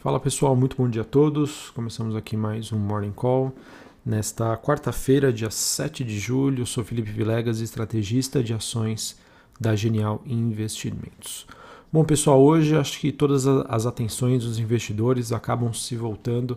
Fala pessoal, muito bom dia a todos. Começamos aqui mais um Morning Call. Nesta quarta-feira, dia 7 de julho, sou Felipe Vilegas, estrategista de ações da Genial Investimentos. Bom pessoal, hoje acho que todas as atenções dos investidores acabam se voltando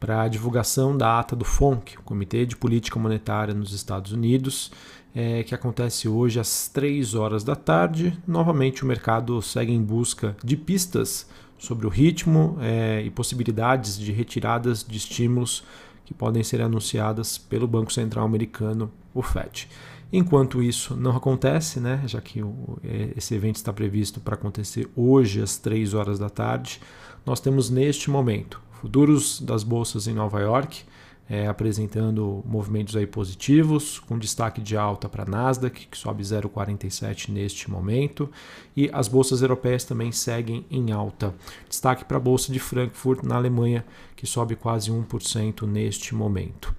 para a divulgação da ata do FONC, o Comitê de Política Monetária nos Estados Unidos, é, que acontece hoje às 3 horas da tarde. Novamente, o mercado segue em busca de pistas sobre o ritmo é, e possibilidades de retiradas de estímulos que podem ser anunciadas pelo Banco Central Americano, o FED. Enquanto isso não acontece, né, já que o, é, esse evento está previsto para acontecer hoje às 3 horas da tarde, nós temos neste momento futuros das bolsas em Nova York é, apresentando movimentos aí positivos, com destaque de alta para a Nasdaq, que sobe 0,47 neste momento, e as bolsas europeias também seguem em alta. Destaque para a bolsa de Frankfurt, na Alemanha, que sobe quase 1% neste momento.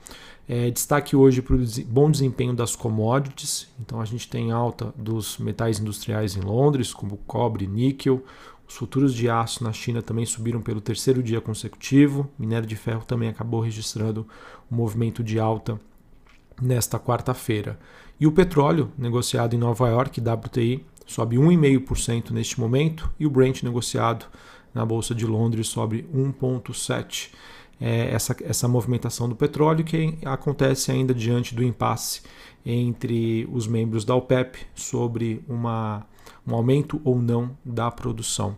É, destaque hoje para o bom desempenho das commodities. Então a gente tem alta dos metais industriais em Londres, como cobre, níquel. Os futuros de aço na China também subiram pelo terceiro dia consecutivo. Minério de ferro também acabou registrando um movimento de alta nesta quarta-feira. E o petróleo, negociado em Nova York, WTI, sobe 1,5% neste momento, e o Brent, negociado na Bolsa de Londres, sobe 1,7%. É essa, essa movimentação do petróleo que acontece ainda diante do impasse entre os membros da OPEP sobre uma um aumento ou não da produção.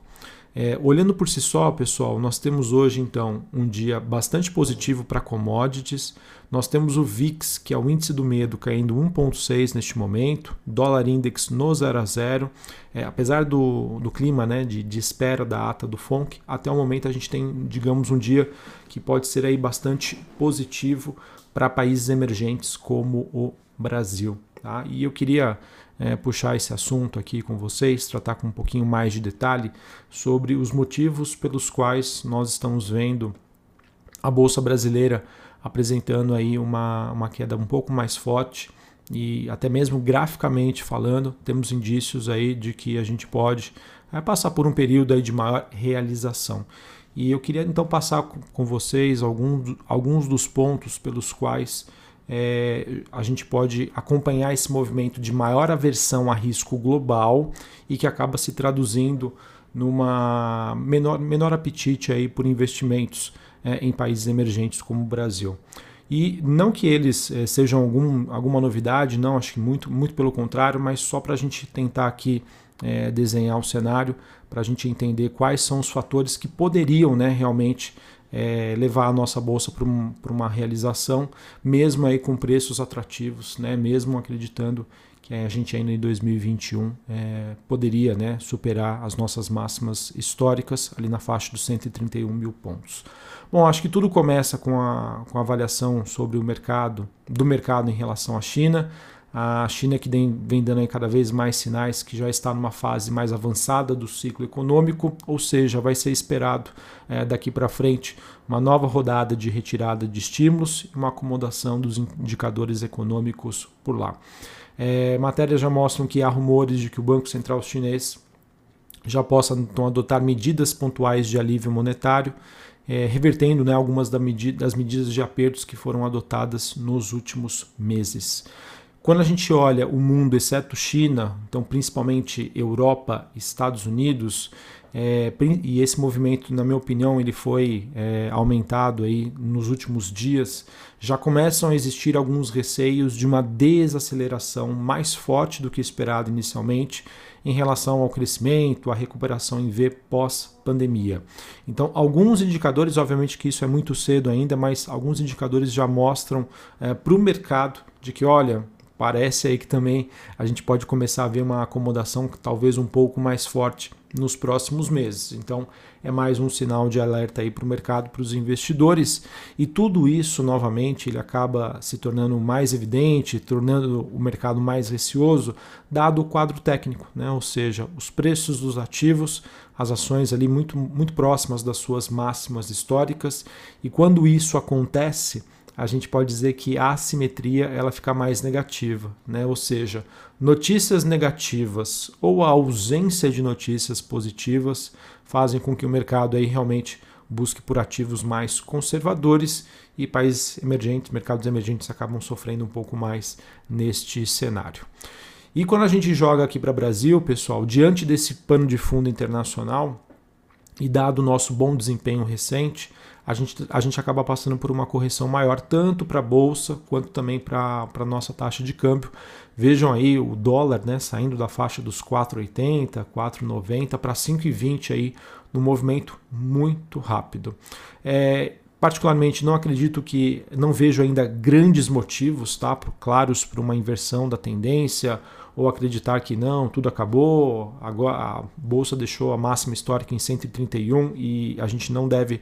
É, olhando por si só, pessoal, nós temos hoje então um dia bastante positivo para commodities. Nós temos o VIX, que é o índice do medo, caindo 1,6 neste momento, dólar index no 0 a 0. É, apesar do, do clima né, de, de espera da ata do FONC, até o momento a gente tem, digamos, um dia que pode ser aí bastante positivo para países emergentes como o Brasil. Tá? E eu queria é, puxar esse assunto aqui com vocês, tratar com um pouquinho mais de detalhe sobre os motivos pelos quais nós estamos vendo a Bolsa Brasileira apresentando aí uma, uma queda um pouco mais forte e até mesmo graficamente falando, temos indícios aí de que a gente pode é, passar por um período aí de maior realização. E eu queria então passar com vocês alguns, alguns dos pontos pelos quais é, a gente pode acompanhar esse movimento de maior aversão a risco global e que acaba se traduzindo numa menor, menor apetite aí por investimentos é, em países emergentes como o Brasil. E não que eles é, sejam algum, alguma novidade, não, acho que muito, muito pelo contrário, mas só para a gente tentar aqui é, desenhar o cenário, para a gente entender quais são os fatores que poderiam né, realmente é, levar a nossa bolsa para um, uma realização, mesmo aí com preços atrativos, né? mesmo acreditando que a gente ainda em 2021 é, poderia né, superar as nossas máximas históricas ali na faixa dos 131 mil pontos. Bom, acho que tudo começa com a, com a avaliação sobre o mercado, do mercado em relação à China. A China que vem dando cada vez mais sinais que já está numa fase mais avançada do ciclo econômico, ou seja, vai ser esperado é, daqui para frente uma nova rodada de retirada de estímulos e uma acomodação dos indicadores econômicos por lá. É, matérias já mostram que há rumores de que o Banco Central Chinês já possa então adotar medidas pontuais de alívio monetário, é, revertendo né, algumas das medidas de apertos que foram adotadas nos últimos meses. Quando a gente olha o mundo, exceto China, então principalmente Europa, Estados Unidos, é, e esse movimento, na minha opinião, ele foi é, aumentado aí nos últimos dias, já começam a existir alguns receios de uma desaceleração mais forte do que esperado inicialmente em relação ao crescimento, à recuperação em V pós-pandemia. Então, alguns indicadores, obviamente que isso é muito cedo ainda, mas alguns indicadores já mostram é, para o mercado de que, olha, parece aí que também a gente pode começar a ver uma acomodação talvez um pouco mais forte nos próximos meses. Então é mais um sinal de alerta aí para o mercado, para os investidores e tudo isso novamente ele acaba se tornando mais evidente, tornando o mercado mais receoso, dado o quadro técnico, né? Ou seja, os preços dos ativos, as ações ali muito muito próximas das suas máximas históricas e quando isso acontece a gente pode dizer que a assimetria ela fica mais negativa, né? ou seja, notícias negativas ou a ausência de notícias positivas fazem com que o mercado aí realmente busque por ativos mais conservadores e países emergentes, mercados emergentes acabam sofrendo um pouco mais neste cenário. E quando a gente joga aqui para o Brasil, pessoal, diante desse pano de fundo internacional e dado o nosso bom desempenho recente, a gente, a gente acaba passando por uma correção maior, tanto para a Bolsa quanto também para a nossa taxa de câmbio. Vejam aí o dólar né, saindo da faixa dos 4,80, 4,90 para 5,20 aí, num movimento muito rápido. É, particularmente não acredito que não vejo ainda grandes motivos tá claros para uma inversão da tendência ou acreditar que não, tudo acabou, agora a bolsa deixou a máxima histórica em 131 e a gente não deve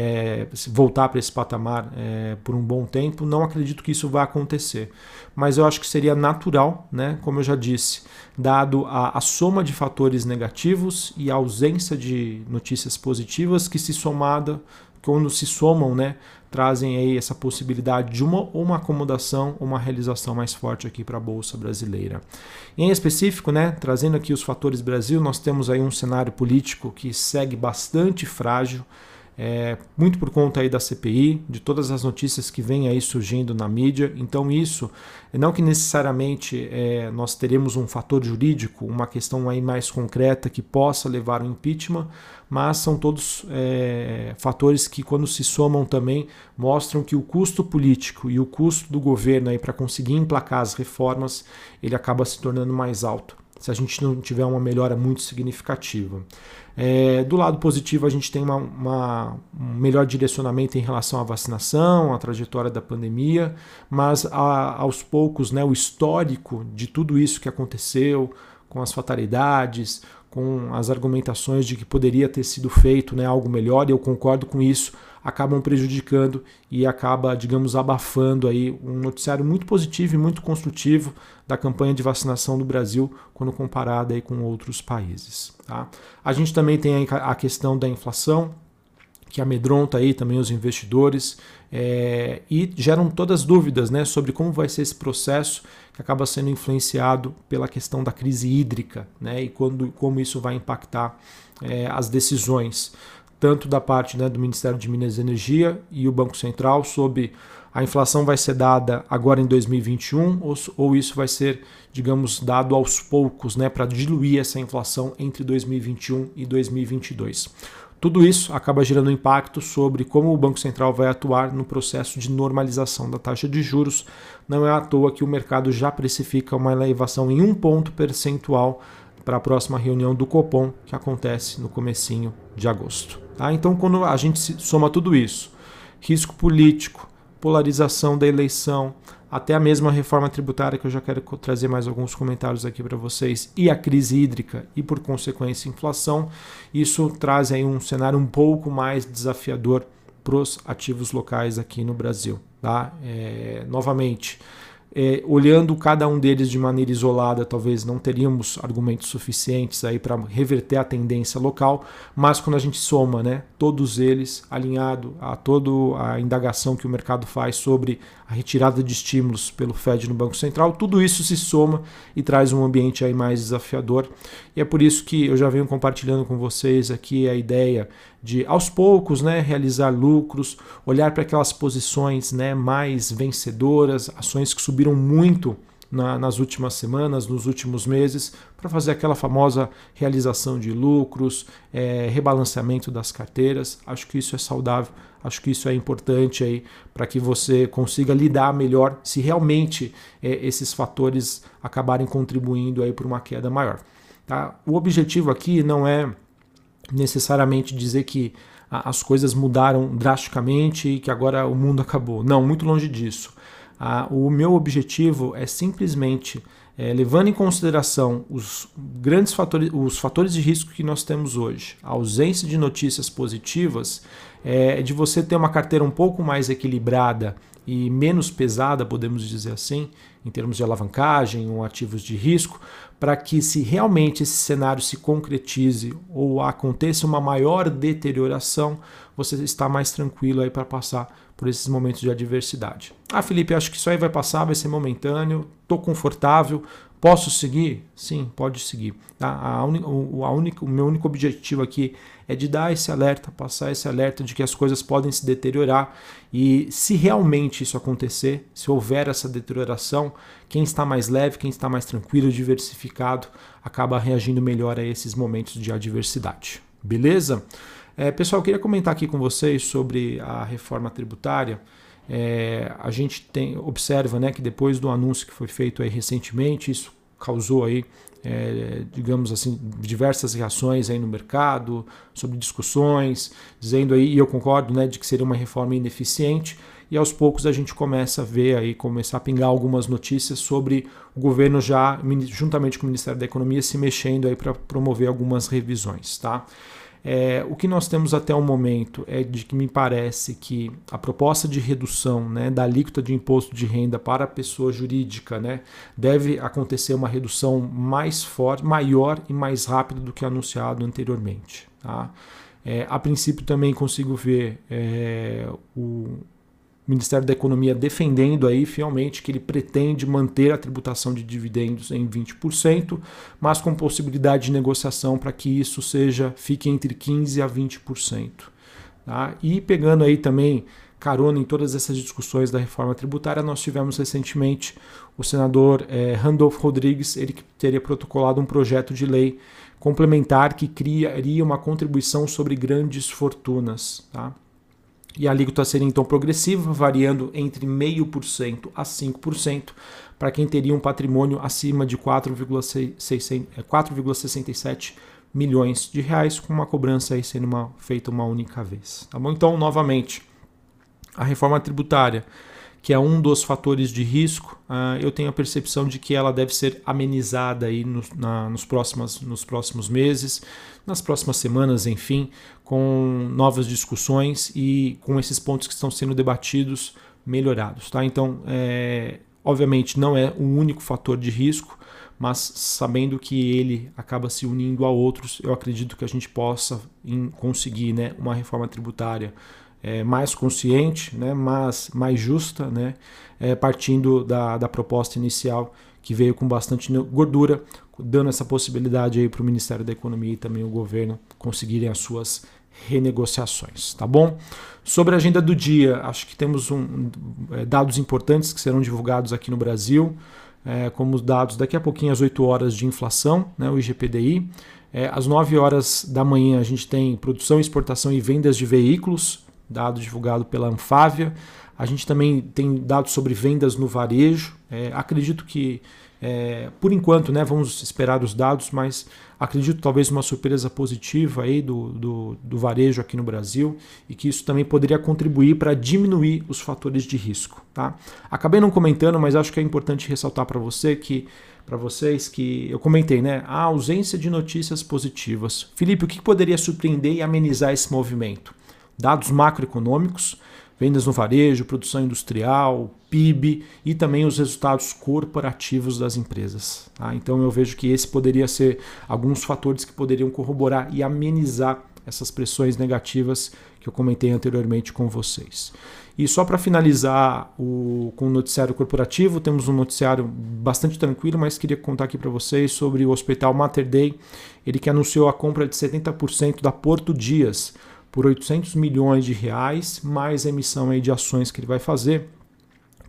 é, voltar para esse patamar é, por um bom tempo. Não acredito que isso vá acontecer, mas eu acho que seria natural, né, como eu já disse, dado a, a soma de fatores negativos e a ausência de notícias positivas que se somada quando se somam, né, trazem aí essa possibilidade de uma, uma acomodação, uma realização mais forte aqui para a bolsa brasileira. Em específico, né, trazendo aqui os fatores Brasil, nós temos aí um cenário político que segue bastante frágil é, muito por conta aí da CPI, de todas as notícias que vêm aí surgindo na mídia. Então isso, não que necessariamente é, nós teremos um fator jurídico, uma questão aí mais concreta que possa levar ao impeachment, mas são todos é, fatores que quando se somam também mostram que o custo político e o custo do governo aí para conseguir emplacar as reformas, ele acaba se tornando mais alto se a gente não tiver uma melhora muito significativa. É, do lado positivo, a gente tem uma, uma, um melhor direcionamento em relação à vacinação, à trajetória da pandemia, mas a, aos poucos, né, o histórico de tudo isso que aconteceu, com as fatalidades, com as argumentações de que poderia ter sido feito né, algo melhor, e eu concordo com isso, acabam prejudicando e acaba, digamos, abafando aí um noticiário muito positivo e muito construtivo da campanha de vacinação do Brasil quando comparada aí com outros países. Tá? A gente também tem a questão da inflação, que amedronta aí também os investidores é, e geram todas as dúvidas né, sobre como vai ser esse processo acaba sendo influenciado pela questão da crise hídrica né, e quando, como isso vai impactar é, as decisões tanto da parte né, do Ministério de Minas e Energia e o Banco Central sobre a inflação vai ser dada agora em 2021 ou, ou isso vai ser, digamos, dado aos poucos né, para diluir essa inflação entre 2021 e 2022. Tudo isso acaba gerando impacto sobre como o Banco Central vai atuar no processo de normalização da taxa de juros. Não é à toa que o mercado já precifica uma elevação em um ponto percentual para a próxima reunião do Copom, que acontece no comecinho de agosto. Tá? Então, quando a gente soma tudo isso, risco político, polarização da eleição, até a mesma reforma tributária, que eu já quero trazer mais alguns comentários aqui para vocês, e a crise hídrica e, por consequência, inflação, isso traz aí um cenário um pouco mais desafiador para os ativos locais aqui no Brasil. Tá? É, novamente, é, olhando cada um deles de maneira isolada, talvez não teríamos argumentos suficientes aí para reverter a tendência local, mas quando a gente soma, né, todos eles alinhado a toda a indagação que o mercado faz sobre a retirada de estímulos pelo Fed no Banco Central, tudo isso se soma e traz um ambiente aí mais desafiador. E é por isso que eu já venho compartilhando com vocês aqui a ideia de aos poucos, né, realizar lucros, olhar para aquelas posições, né, mais vencedoras, ações que subiram muito na, nas últimas semanas, nos últimos meses, para fazer aquela famosa realização de lucros, é, rebalanceamento das carteiras. Acho que isso é saudável, acho que isso é importante aí para que você consiga lidar melhor se realmente é, esses fatores acabarem contribuindo aí para uma queda maior. Tá? O objetivo aqui não é necessariamente dizer que as coisas mudaram drasticamente e que agora o mundo acabou. Não, muito longe disso. O meu objetivo é simplesmente, é, levando em consideração os grandes fatores, os fatores de risco que nós temos hoje, a ausência de notícias positivas, é de você ter uma carteira um pouco mais equilibrada e menos pesada, podemos dizer assim, em termos de alavancagem ou ativos de risco, para que se realmente esse cenário se concretize ou aconteça uma maior deterioração, você está mais tranquilo aí para passar por esses momentos de adversidade. Ah, Felipe, acho que isso aí vai passar, vai ser momentâneo, estou confortável, Posso seguir? Sim, pode seguir. Tá? A a única, o meu único objetivo aqui é de dar esse alerta, passar esse alerta de que as coisas podem se deteriorar e se realmente isso acontecer, se houver essa deterioração, quem está mais leve, quem está mais tranquilo, diversificado, acaba reagindo melhor a esses momentos de adversidade. Beleza? É, pessoal, eu queria comentar aqui com vocês sobre a reforma tributária. É, a gente tem, observa né, que depois do anúncio que foi feito aí recentemente, isso causou aí, é, digamos assim, diversas reações aí no mercado, sobre discussões, dizendo aí, e eu concordo, né, de que seria uma reforma ineficiente, e aos poucos a gente começa a ver aí, começar a pingar algumas notícias sobre o governo já, juntamente com o Ministério da Economia, se mexendo aí para promover algumas revisões, tá? É, o que nós temos até o momento é de que me parece que a proposta de redução né, da alíquota de imposto de renda para a pessoa jurídica né, deve acontecer uma redução mais forte, maior e mais rápida do que anunciado anteriormente. Tá? É, a princípio também consigo ver é, o, Ministério da Economia defendendo aí fielmente que ele pretende manter a tributação de dividendos em 20%, mas com possibilidade de negociação para que isso seja fique entre 15 a 20%. Tá? E pegando aí também carona em todas essas discussões da reforma tributária, nós tivemos recentemente o senador eh, Randolph Rodrigues, ele que teria protocolado um projeto de lei complementar que criaria uma contribuição sobre grandes fortunas. Tá? E a alíquota seria então progressiva, variando entre 0,5% a 5% para quem teria um patrimônio acima de 4,67 é, milhões de reais, com uma cobrança aí sendo uma, feita uma única vez. Tá bom? Então, novamente, a reforma tributária que é um dos fatores de risco, uh, eu tenho a percepção de que ela deve ser amenizada aí no, na, nos, próximos, nos próximos meses, nas próximas semanas, enfim, com novas discussões e com esses pontos que estão sendo debatidos melhorados. Tá? Então, é, obviamente, não é um único fator de risco, mas sabendo que ele acaba se unindo a outros, eu acredito que a gente possa conseguir né, uma reforma tributária é, mais consciente, né, mas mais justa, né, é, partindo da, da proposta inicial que veio com bastante gordura, dando essa possibilidade para o Ministério da Economia e também o governo conseguirem as suas renegociações, tá bom? Sobre a agenda do dia, acho que temos um, é, dados importantes que serão divulgados aqui no Brasil, é, como os dados daqui a pouquinho às 8 horas de inflação, né, o IGPDI. É, às 9 horas da manhã a gente tem produção, exportação e vendas de veículos, dado divulgado pela Anfávia. A gente também tem dados sobre vendas no varejo. É, acredito que, é, por enquanto, né, vamos esperar os dados, mas acredito talvez uma surpresa positiva aí do, do, do varejo aqui no Brasil e que isso também poderia contribuir para diminuir os fatores de risco. Tá? Acabei não comentando, mas acho que é importante ressaltar para você que para vocês que eu comentei, né? A ausência de notícias positivas. Felipe, o que poderia surpreender e amenizar esse movimento? Dados macroeconômicos, vendas no varejo, produção industrial, PIB e também os resultados corporativos das empresas. Tá? Então eu vejo que esse poderia ser alguns fatores que poderiam corroborar e amenizar essas pressões negativas que eu comentei anteriormente com vocês. E só para finalizar o, com o noticiário corporativo, temos um noticiário bastante tranquilo, mas queria contar aqui para vocês sobre o Hospital Mater Dei, ele que anunciou a compra de 70% da Porto Dias, por 800 milhões de reais, mais a emissão aí de ações que ele vai fazer,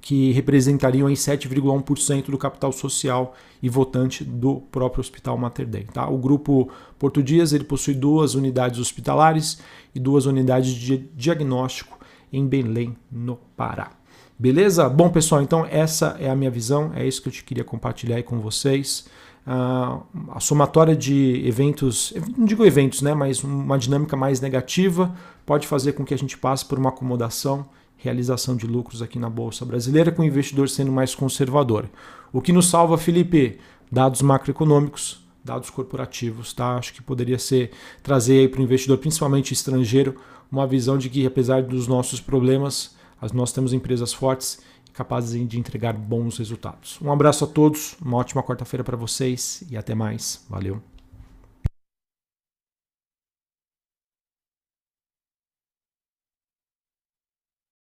que representariam em 7,1% do capital social e votante do próprio Hospital Mater Dei. Tá? O grupo Porto Dias ele possui duas unidades hospitalares e duas unidades de diagnóstico em Belém, no Pará. Beleza? Bom, pessoal, então essa é a minha visão, é isso que eu te queria compartilhar aí com vocês a somatória de eventos, não digo eventos, né, mas uma dinâmica mais negativa pode fazer com que a gente passe por uma acomodação, realização de lucros aqui na Bolsa Brasileira, com o investidor sendo mais conservador. O que nos salva, Felipe? Dados macroeconômicos, dados corporativos, tá? Acho que poderia ser trazer para o investidor, principalmente estrangeiro, uma visão de que apesar dos nossos problemas, nós temos empresas fortes capazes de entregar bons resultados. Um abraço a todos, uma ótima quarta-feira para vocês e até mais. Valeu!